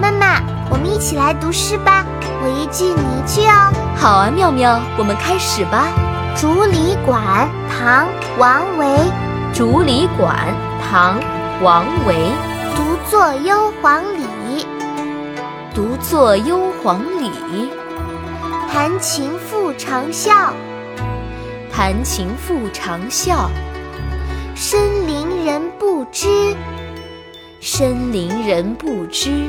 妈妈，我们一起来读诗吧，我一句你一句哦。好啊，妙妙，我们开始吧。《竹里馆》唐·王维。《竹里馆》唐·王维。独坐幽篁里，独坐幽篁里，弹琴复长啸。弹琴复长啸。深林人不知，深林人不知。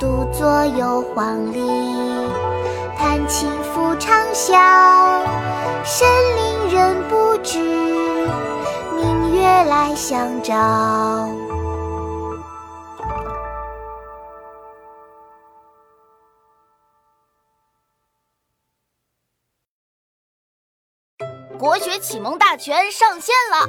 独坐幽篁里，弹琴复长啸。深林人不知，明月来相照。国学启蒙大全上线了，